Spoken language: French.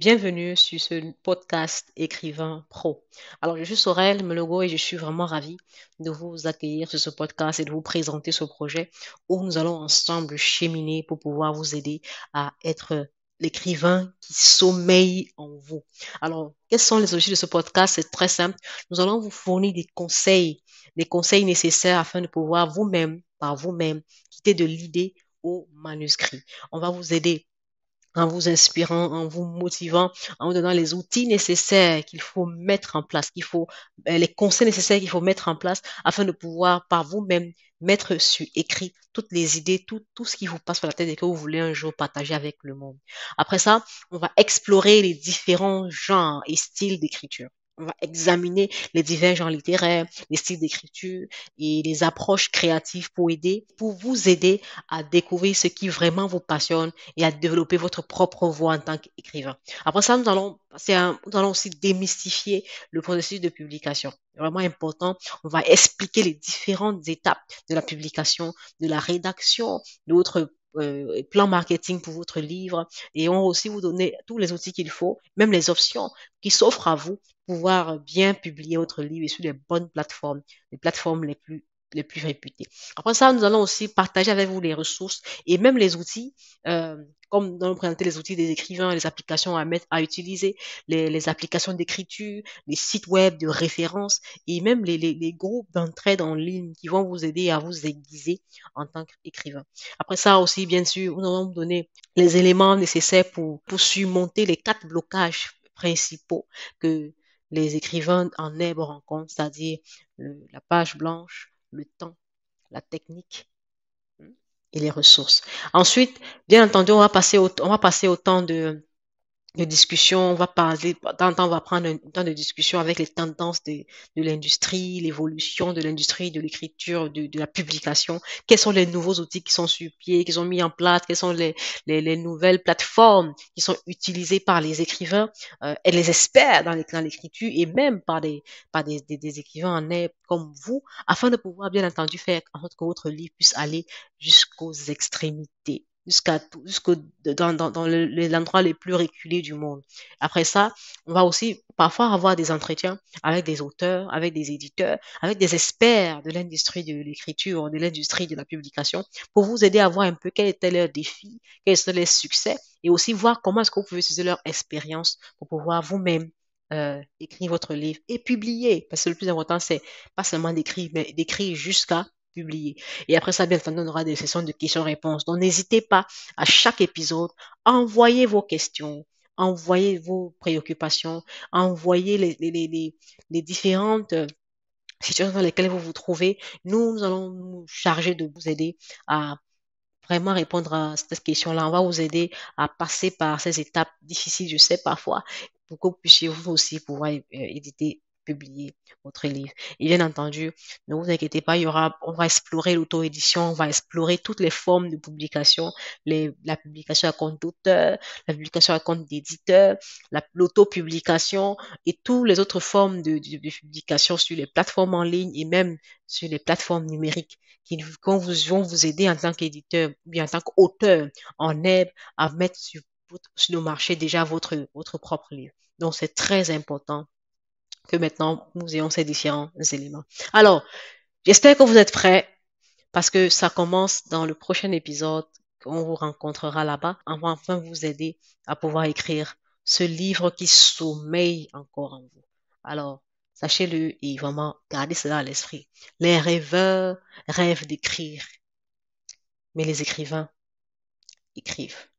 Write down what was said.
bienvenue sur ce podcast Écrivain Pro. Alors, je suis Sorel Melogo et je suis vraiment ravie de vous accueillir sur ce podcast et de vous présenter ce projet où nous allons ensemble cheminer pour pouvoir vous aider à être l'écrivain qui sommeille en vous. Alors, quels sont les objectifs de ce podcast? C'est très simple. Nous allons vous fournir des conseils, des conseils nécessaires afin de pouvoir vous-même, par vous-même, quitter de l'idée au manuscrit. On va vous aider en vous inspirant, en vous motivant, en vous donnant les outils nécessaires qu'il faut mettre en place, qu'il faut, euh, les conseils nécessaires qu'il faut mettre en place afin de pouvoir par vous-même mettre sur écrit toutes les idées, tout, tout ce qui vous passe par la tête et que vous voulez un jour partager avec le monde. Après ça, on va explorer les différents genres et styles d'écriture. On va examiner les divers genres littéraires, les styles d'écriture et les approches créatives pour aider, pour vous aider à découvrir ce qui vraiment vous passionne et à développer votre propre voix en tant qu'écrivain. Après ça, nous allons, nous allons aussi démystifier le processus de publication. Vraiment important. On va expliquer les différentes étapes de la publication, de la rédaction, votre euh, plan marketing pour votre livre et on va aussi vous donner tous les outils qu'il faut, même les options qui s'offrent à vous pour pouvoir bien publier votre livre sur les bonnes plateformes, les plateformes les plus les plus réputées. Après ça, nous allons aussi partager avec vous les ressources et même les outils euh, comme nous présenter les outils des écrivains, les applications à mettre, à utiliser, les, les applications d'écriture, les sites web de référence et même les, les, les groupes d'entraide en ligne qui vont vous aider à vous aiguiser en tant qu'écrivain. Après ça aussi, bien sûr, nous allons vous donner les éléments nécessaires pour, pour surmonter les quatre blocages principaux que les écrivains en herbe rencontrent, c'est-à-dire la page blanche, le temps, la technique et les ressources. Ensuite, bien entendu, on va passer au, on va passer au temps de, de discussion, on va parler, on va prendre un temps de discussion avec les tendances de, de l'industrie, l'évolution de l'industrie, de l'écriture, de, de, la publication, quels sont les nouveaux outils qui sont sur pied, qui sont mis en place, quelles sont les, les, les nouvelles plateformes qui sont utilisées par les écrivains euh, et les experts dans l'écriture et même par des, par des, des, des écrivains en air comme vous, afin de pouvoir bien entendu faire en sorte que votre livre puisse aller jusqu'aux extrémités jusqu'à jusqu'au dans, dans, dans l'endroit les plus reculés du monde. Après ça, on va aussi parfois avoir des entretiens avec des auteurs, avec des éditeurs, avec des experts de l'industrie de l'écriture, de l'industrie de la publication, pour vous aider à voir un peu quels étaient leurs défis, quels étaient leurs succès, et aussi voir comment est-ce que vous pouvez utiliser leur expérience pour pouvoir vous-même euh, écrire votre livre et publier. Parce que le plus important, c'est pas seulement d'écrire, mais d'écrire jusqu'à publier. Et après ça, bien entendu, on aura des sessions de questions-réponses. Donc, n'hésitez pas à chaque épisode, envoyez vos questions, envoyez vos préoccupations, envoyez les, les, les, les différentes euh, situations dans lesquelles vous vous trouvez. Nous, nous allons nous charger de vous aider à vraiment répondre à cette question-là. On va vous aider à passer par ces étapes difficiles, je sais parfois, pour que vous puissiez vous aussi pouvoir euh, éditer publier votre livre. Et bien entendu, ne vous inquiétez pas, il y aura, on va explorer l'auto-édition, on va explorer toutes les formes de publication, les, la publication à compte d'auteur, la publication à compte d'éditeur, l'auto-publication et toutes les autres formes de, publication sur les plateformes en ligne et même sur les plateformes numériques qui vont vous, vont vous aider en tant qu'éditeur ou en tant qu'auteur en herbe à mettre sur, sur le marché déjà votre, votre propre livre. Donc, c'est très important que maintenant nous ayons ces différents éléments. Alors, j'espère que vous êtes prêts parce que ça commence dans le prochain épisode qu'on vous rencontrera là-bas. On va enfin vous aider à pouvoir écrire ce livre qui sommeille encore en vous. Alors, sachez-le et vraiment gardez cela à l'esprit. Les rêveurs rêvent d'écrire, mais les écrivains écrivent.